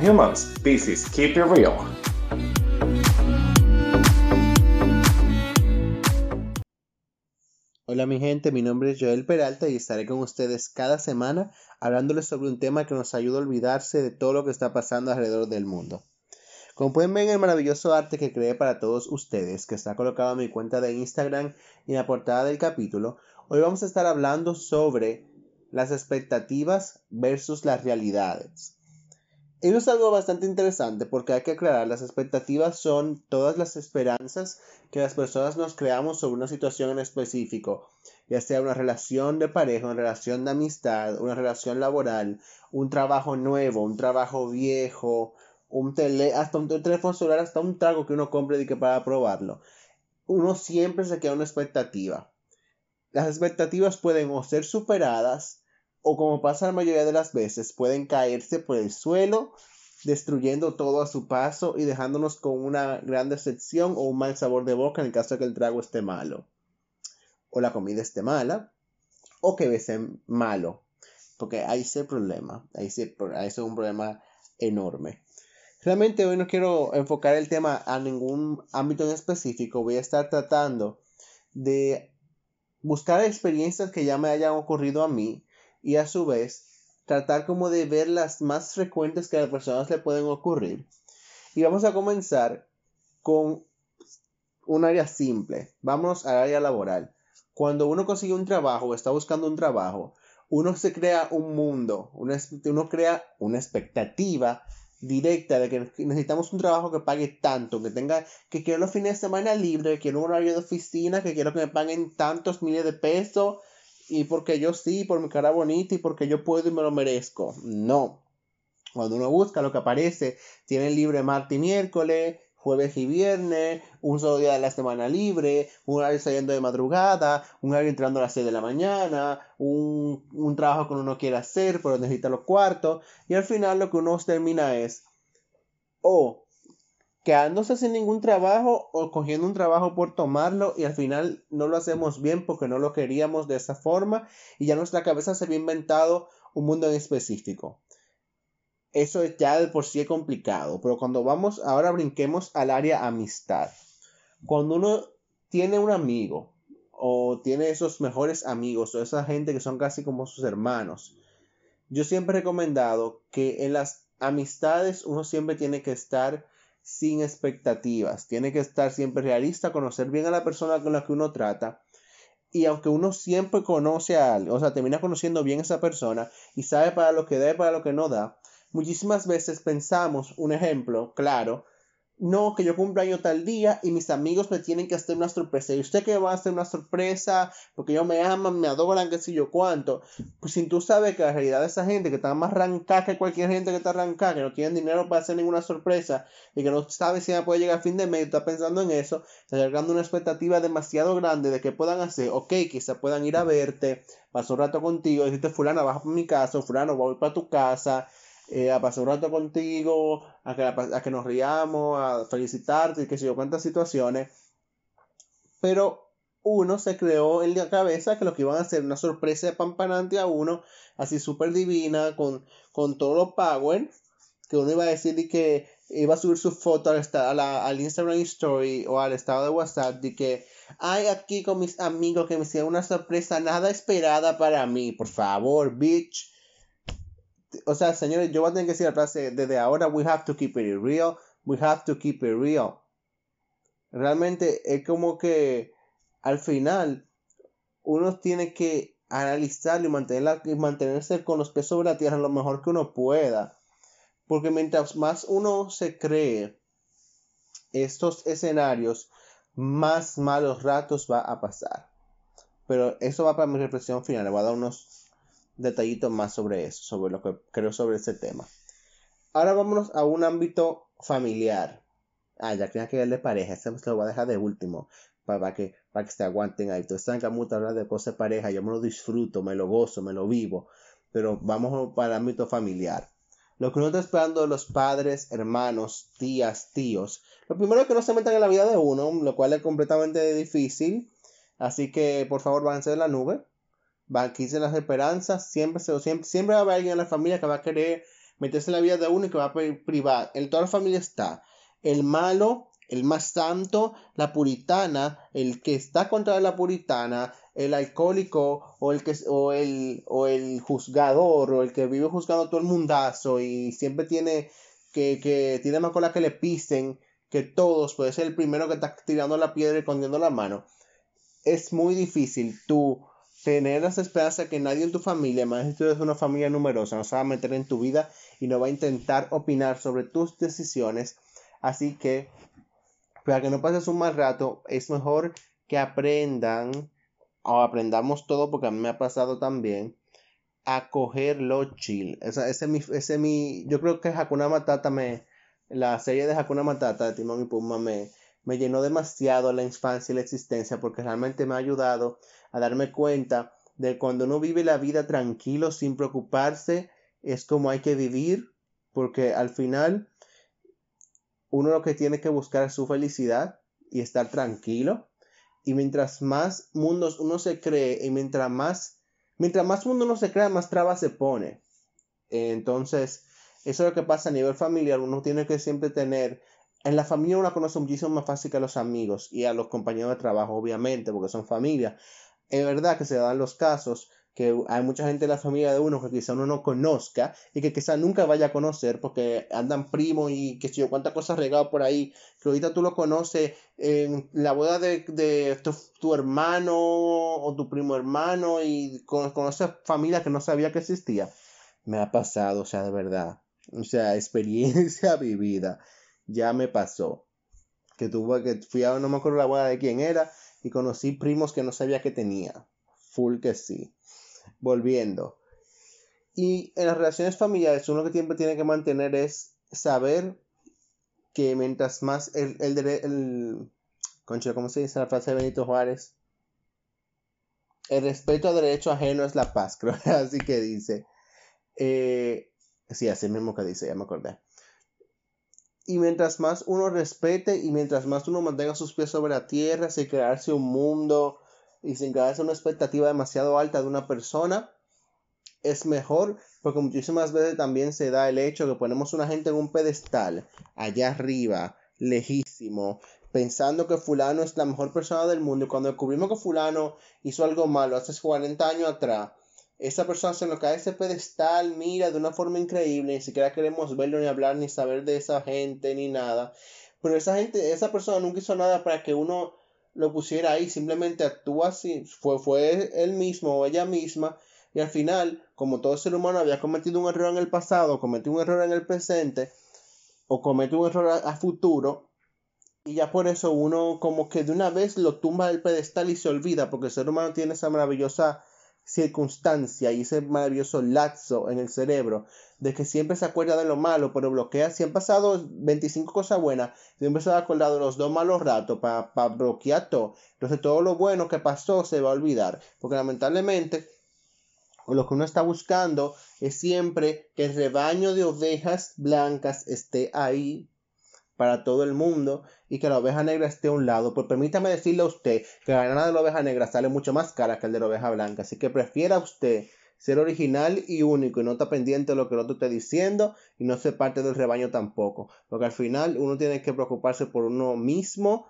humans. Keep It Real. Hola mi gente, mi nombre es Joel Peralta y estaré con ustedes cada semana hablándoles sobre un tema que nos ayuda a olvidarse de todo lo que está pasando alrededor del mundo. Como pueden ver en el maravilloso arte que creé para todos ustedes, que está colocado en mi cuenta de Instagram y en la portada del capítulo, hoy vamos a estar hablando sobre las expectativas versus las realidades. Eso es algo bastante interesante porque hay que aclarar, las expectativas son todas las esperanzas que las personas nos creamos sobre una situación en específico, ya sea una relación de pareja, una relación de amistad, una relación laboral, un trabajo nuevo, un trabajo viejo, un tele, hasta un teléfono celular, hasta un trago que uno compre y que para probarlo. Uno siempre se queda una expectativa. Las expectativas pueden o ser superadas o como pasa la mayoría de las veces, pueden caerse por el suelo, destruyendo todo a su paso y dejándonos con una gran decepción o un mal sabor de boca en el caso de que el trago esté malo, o la comida esté mala, o que bese malo, porque ahí es el problema, ahí, ahí es un problema enorme. Realmente hoy no quiero enfocar el tema a ningún ámbito en específico, voy a estar tratando de buscar experiencias que ya me hayan ocurrido a mí y a su vez tratar como de ver las más frecuentes que a las personas le pueden ocurrir. Y vamos a comenzar con un área simple. Vamos al área laboral. Cuando uno consigue un trabajo o está buscando un trabajo, uno se crea un mundo, uno crea una expectativa directa de que necesitamos un trabajo que pague tanto, que tenga, que quiero los fines de semana libre, que quiero un horario de oficina, que quiero que me paguen tantos miles de pesos, y porque yo sí, por mi cara bonita y porque yo puedo y me lo merezco. No. Cuando uno busca lo que aparece, tiene libre martes y miércoles, jueves y viernes, un solo día de la semana libre, un horario saliendo de madrugada, un horario entrando a las 6 de la mañana, un, un trabajo que uno quiere hacer, pero necesita los cuartos, y al final lo que uno termina es o quedándose sin ningún trabajo o cogiendo un trabajo por tomarlo y al final no lo hacemos bien porque no lo queríamos de esa forma y ya nuestra cabeza se había inventado un mundo en específico. Eso ya de por sí es complicado, pero cuando vamos, ahora brinquemos al área amistad. Cuando uno tiene un amigo o tiene esos mejores amigos o esa gente que son casi como sus hermanos, yo siempre he recomendado que en las amistades uno siempre tiene que estar sin expectativas. Tiene que estar siempre realista, conocer bien a la persona con la que uno trata. Y aunque uno siempre conoce a alguien, o sea, termina conociendo bien a esa persona y sabe para lo que da y para lo que no da, muchísimas veces pensamos, un ejemplo claro, no, que yo cumpleaños tal día y mis amigos me tienen que hacer una sorpresa. Y usted que va a hacer una sorpresa porque ellos me aman, me adoran, qué sé yo cuánto. Pues si tú sabes que la realidad de esa gente que está más arrancada que cualquier gente que está arrancada, que no tienen dinero para hacer ninguna sorpresa y que no sabe si puede llegar a fin de mes está pensando en eso, está llegando una expectativa demasiado grande de que puedan hacer. Ok, quizá puedan ir a verte, pasar un rato contigo, decirte, Fulano, baja por mi casa, Fulano, voy para tu casa eh, a pasar un rato contigo, a que, a que nos riamos, a felicitarte y qué sé yo, cuántas situaciones. Pero uno se creó en la cabeza que lo que iban a hacer una sorpresa de pampanante a uno, así súper divina, con, con todo lo power, que uno iba a decir y que iba a subir su foto al, al Instagram Story o al estado de WhatsApp de que hay aquí con mis amigos que me hicieron una sorpresa nada esperada para mí. Por favor, bitch o sea, señores, yo voy a tener que decir la frase, desde ahora we have to keep it real, we have to keep it real. Realmente es como que al final uno tiene que analizarlo y, mantener y mantenerse con los pies sobre la tierra lo mejor que uno pueda. Porque mientras más uno se cree estos escenarios, más malos ratos va a pasar. Pero eso va para mi reflexión final. Le voy a dar unos detallitos más sobre eso, sobre lo que creo sobre ese tema. Ahora vámonos a un ámbito familiar. Ah, ya que que de pareja, este se lo voy a dejar de último, para, que, para que se aguanten ahí. Entonces que mucho hablar de cosas de pareja, yo me lo disfruto, me lo gozo, me lo vivo, pero vamos para el ámbito familiar. Lo que uno está esperando los padres, hermanos, tías, tíos. Lo primero es que no se metan en la vida de uno, lo cual es completamente difícil. Así que por favor, váyanse de la nube van las esperanzas, siempre, siempre, siempre va a haber alguien en la familia que va a querer meterse en la vida de uno y que va a privar. En toda la familia está el malo, el más santo, la puritana, el que está contra la puritana, el alcohólico o el que o el o el juzgador o el que vive juzgando a todo el mundazo y siempre tiene que, que tiene más cola que le pisen que todos, puede ser el primero que está tirando la piedra y escondiendo la mano. Es muy difícil tú tener las esperanzas que nadie en tu familia, más si tú eres una familia numerosa, no se va a meter en tu vida y no va a intentar opinar sobre tus decisiones. Así que, para que no pases un mal rato, es mejor que aprendan, o aprendamos todo, porque a mí me ha pasado también, a cogerlo chill. Ese, ese, mi, ese mi, yo creo que Hakuna Matata me, la serie de Hakuna Matata de Timón y Pumba me, me llenó demasiado la infancia y la existencia porque realmente me ha ayudado a darme cuenta de cuando uno vive la vida tranquilo sin preocuparse es como hay que vivir porque al final uno lo que tiene que buscar es su felicidad y estar tranquilo. Y mientras más mundos uno se cree y mientras más mientras más mundo uno se crea más trabas se pone. Entonces eso es lo que pasa a nivel familiar. Uno tiene que siempre tener en la familia uno conoce muchísimo más fácil que a los amigos y a los compañeros de trabajo, obviamente, porque son familia. Es verdad que se dan los casos que hay mucha gente en la familia de uno que quizá uno no conozca y que quizá nunca vaya a conocer porque andan primos y que si yo cuántas cosas regado por ahí, que ahorita tú lo conoces en la boda de, tu, hermano o tu primo hermano y conoces familia que no sabía que existía. Me ha pasado, o sea, de verdad. O sea, experiencia vivida ya me pasó. Que tuve que fui a no me acuerdo la boda de quién era y conocí primos que no sabía que tenía. Full que sí. Volviendo. Y en las relaciones familiares uno que siempre tiene que mantener es saber que mientras más el, el, el, ¿cómo se dice la frase de Benito Juárez? El respeto al derecho ajeno es la paz, creo así que dice. Eh, sí, así mismo que dice, ya me acordé. Y mientras más uno respete y mientras más uno mantenga sus pies sobre la tierra sin crearse un mundo y sin crearse una expectativa demasiado alta de una persona, es mejor porque muchísimas veces también se da el hecho que ponemos una gente en un pedestal allá arriba, lejísimo, pensando que fulano es la mejor persona del mundo y cuando descubrimos que fulano hizo algo malo hace 40 años atrás, esa persona se nos cae ese pedestal, mira, de una forma increíble, ni siquiera queremos verlo, ni hablar, ni saber de esa gente, ni nada. Pero esa gente, esa persona nunca hizo nada para que uno lo pusiera ahí, simplemente actúa así, fue, fue él mismo o ella misma, y al final, como todo ser humano había cometido un error en el pasado, cometió un error en el presente, o cometió un error a futuro, y ya por eso uno como que de una vez lo tumba del pedestal y se olvida, porque el ser humano tiene esa maravillosa circunstancia y ese maravilloso lazo en el cerebro de que siempre se acuerda de lo malo, pero bloquea, si han pasado 25 cosas buenas, siempre se ha acordado de los dos malos ratos para bloquear todo. Entonces todo lo bueno que pasó se va a olvidar, porque lamentablemente lo que uno está buscando es siempre que el rebaño de ovejas blancas esté ahí para todo el mundo y que la oveja negra esté a un lado. Pues permítame decirle a usted que la lana de la oveja negra sale mucho más cara que el de la oveja blanca. Así que prefiera usted ser original y único y no estar pendiente de lo que el otro esté diciendo y no ser parte del rebaño tampoco. Porque al final uno tiene que preocuparse por uno mismo.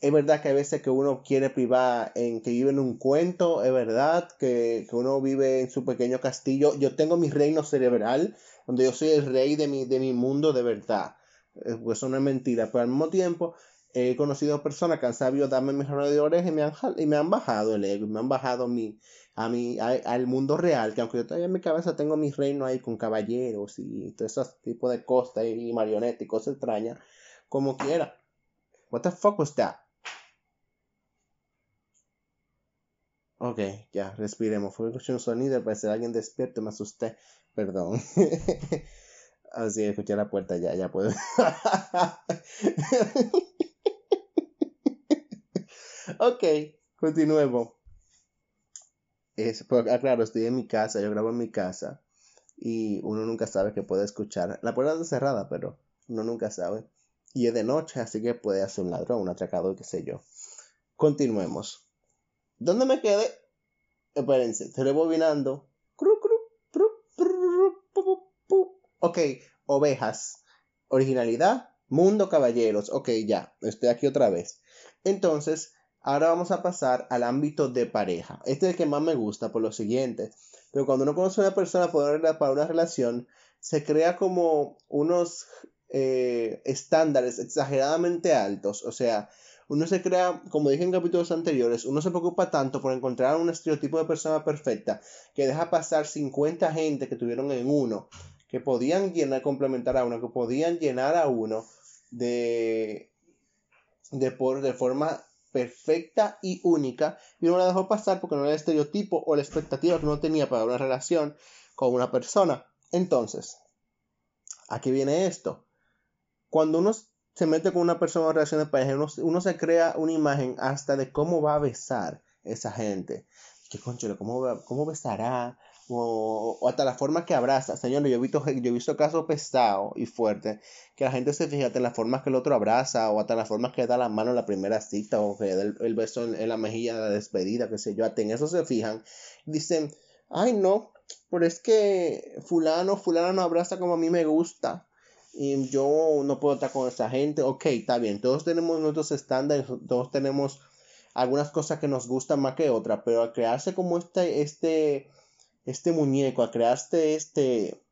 Es verdad que hay veces que uno quiere privar en que vive en un cuento, es verdad que, que uno vive en su pequeño castillo. Yo tengo mi reino cerebral, donde yo soy el rey de mi, de mi mundo de verdad pues eso no es mentira, pero al mismo tiempo he conocido personas que han sabido darme mejor de oreja y me han, y me han bajado el ego, me han bajado mi, a mi, al mundo real, que aunque yo todavía en mi cabeza tengo mi reino ahí con caballeros y todo ese tipo de cosas y marionetas y cosas extrañas, como quiera. What the fuck was that? Ok, ya, respiremos. Fue un sonido, parece alguien despierto, me asusté. Perdón. Así, escuché la puerta ya, ya puedo. ok, continuemos. Es, pues, ah, claro, estoy en mi casa, yo grabo en mi casa y uno nunca sabe que puede escuchar. La puerta está cerrada, pero uno nunca sabe. Y es de noche, así que puede hacer un ladrón, un atracador, qué sé yo. Continuemos. ¿Dónde me quedé? Espérense, estoy rebobinando. Ok, ovejas. Originalidad, mundo, caballeros. Ok, ya, estoy aquí otra vez. Entonces, ahora vamos a pasar al ámbito de pareja. Este es el que más me gusta por lo siguiente. Pero cuando uno conoce a una persona para una relación, se crea como unos eh, estándares exageradamente altos. O sea, uno se crea, como dije en capítulos anteriores, uno se preocupa tanto por encontrar un estereotipo de persona perfecta que deja pasar 50 gente que tuvieron en uno, que podían llenar, complementar a uno, que podían llenar a uno de, de, por, de forma perfecta y única, y uno la dejó pasar porque no era el estereotipo o la expectativa que uno tenía para una relación con una persona. Entonces, aquí viene esto. Cuando uno se mete con una persona en relación de pareja, uno, se crea una imagen hasta de cómo va a besar esa gente. ¿Qué concho, cómo, cómo besará? O, hasta la forma que abraza. Señor, yo he visto, yo he visto casos pesados y fuertes que la gente se fija en la forma que el otro abraza o hasta la forma que da la mano en la primera cita o que da el, beso en, la mejilla la despedida, qué sé yo. Hasta en eso se fijan. Dicen, ay no, pero es que fulano, fulano no abraza como a mí me gusta y yo no puedo estar con esa gente. Ok, está bien, todos tenemos nuestros estándares, todos tenemos algunas cosas que nos gustan más que otras, pero al crearse como este, este, este muñeco, al crearse este,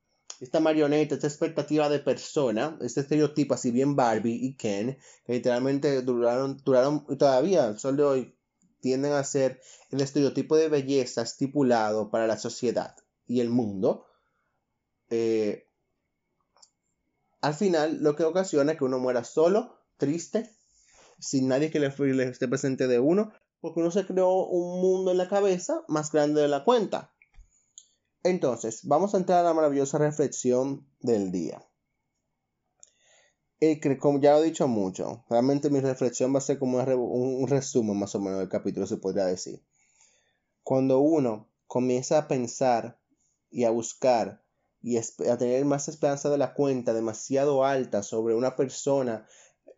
esta marioneta, esta expectativa de persona, este estereotipo así bien Barbie y Ken, que literalmente duraron, duraron todavía, el sol de hoy, tienden a ser el estereotipo de belleza estipulado para la sociedad y el mundo. Eh, al final lo que ocasiona es que uno muera solo, triste, sin nadie que le, esté presente de uno, porque uno se creó un mundo en la cabeza más grande de la cuenta. Entonces, vamos a entrar a la maravillosa reflexión del día. como ya lo he dicho mucho, realmente mi reflexión va a ser como un resumen más o menos del capítulo, se podría decir. Cuando uno comienza a pensar y a buscar y a tener más esperanza de la cuenta demasiado alta sobre una persona,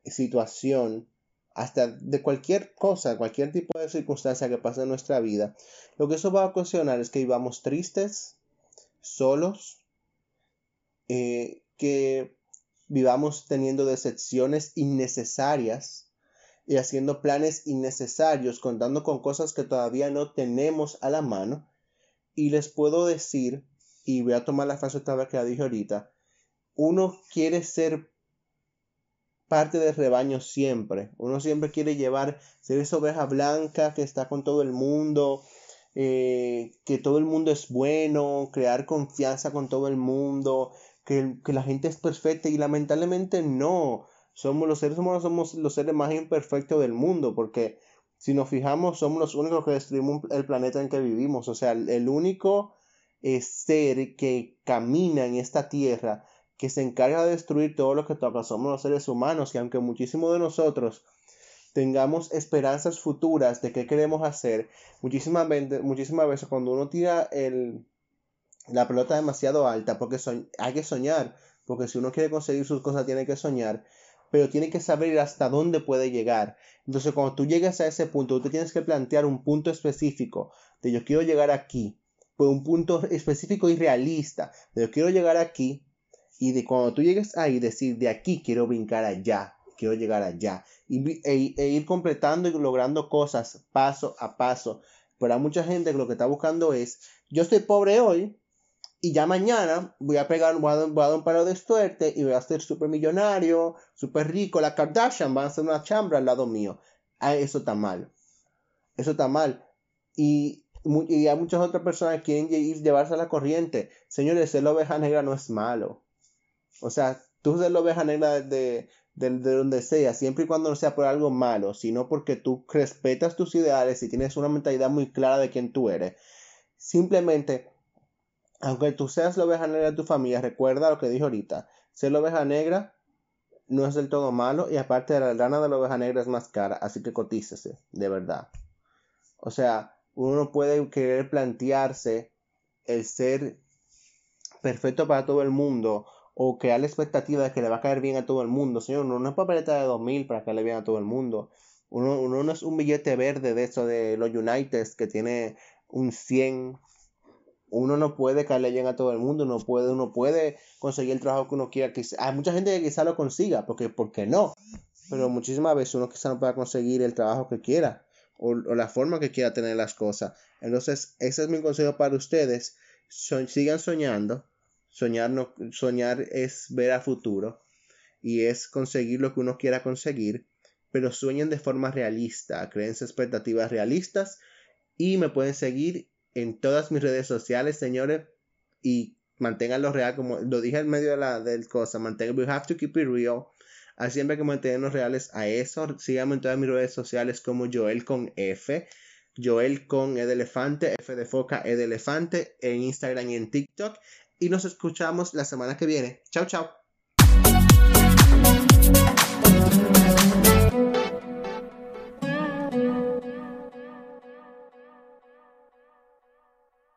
situación, hasta de cualquier cosa, cualquier tipo de circunstancia que pase en nuestra vida, lo que eso va a ocasionar es que vivamos tristes, solos, eh, que vivamos teniendo decepciones innecesarias y haciendo planes innecesarios, contando con cosas que todavía no tenemos a la mano. Y les puedo decir y voy a tomar la frase otra vez que la dije ahorita, uno quiere ser parte del rebaño siempre, uno siempre quiere llevar, ser esa oveja blanca que está con todo el mundo, eh, que todo el mundo es bueno, crear confianza con todo el mundo, que, que, la gente es perfecta y lamentablemente no, somos los seres humanos, somos los seres más imperfectos del mundo, porque si nos fijamos somos los únicos que destruimos el planeta en que vivimos, o sea, el único ser que camina en esta tierra, que se encarga de destruir todo lo que toca. Somos los seres humanos y aunque muchísimos de nosotros tengamos esperanzas futuras de qué queremos hacer, muchísimas veces, muchísimas veces cuando uno tira el, la pelota demasiado alta, porque hay que soñar, porque si uno quiere conseguir sus cosas tiene que soñar, pero tiene que saber hasta dónde puede llegar. Entonces cuando tú llegas a ese punto, tú tienes que plantear un punto específico de yo quiero llegar aquí por un punto específico y realista. De yo quiero llegar aquí y de cuando tú llegues ahí decir de aquí quiero brincar allá, quiero llegar allá y, e, e, ir completando y logrando cosas paso a paso. Pero hay mucha gente que lo que está buscando es yo estoy pobre hoy y ya mañana voy a pegar, voy a, dar un paro de suerte y voy a ser súper millonario, súper rico. La Kardashian va a hacer una chambra al lado mío. Ah, eso está mal. Eso está mal. Y y hay muchas otras personas que quieren llevarse a la corriente. Señores, ser la oveja negra no es malo. O sea, tú ser la oveja negra de, de, donde sea, siempre y cuando no sea por algo malo, sino porque tú respetas tus ideales y tienes una mentalidad muy clara de quién tú eres. Simplemente, aunque tú seas la oveja negra de tu familia, recuerda lo que dije ahorita. Ser la oveja negra no es del todo malo y aparte de la lana de la oveja negra es más cara, así que cotícese, de verdad. O sea, uno puede querer plantearse el ser perfecto para todo el mundo o crear la expectativa de que le va a caer bien a todo el mundo. Señor, uno no es papeleta de 2000 para caerle bien a todo el mundo. Uno, uno no es un billete verde de eso de los United que tiene un 100 uno no puede caerle bien a todo el mundo, uno puede, uno puede conseguir el trabajo que uno quiera. Hay mucha gente que quizá lo consiga, porque ¿por qué no? Pero muchísimas veces uno quizá no pueda conseguir el trabajo que quiera o, la forma que quiera tener las cosas. Entonces, ese es mi consejo para ustedes. sigan soñando. Soñar, no, soñar es ver a futuro y es conseguir lo que uno quiera conseguir, pero sueñen de forma realista, creense expectativas realistas y me pueden seguir en todas mis redes sociales, señores, y manténganlo real, como lo dije en medio de la del cosa, mantengan, we have to keep it real. Así siempre que mantenernos reales a eso. Síganme en todas mis redes sociales como Joel con F. Joel con E de elefante, F de foca, E de elefante, en Instagram y en TikTok. Y nos escuchamos la semana que viene. Chao, chao.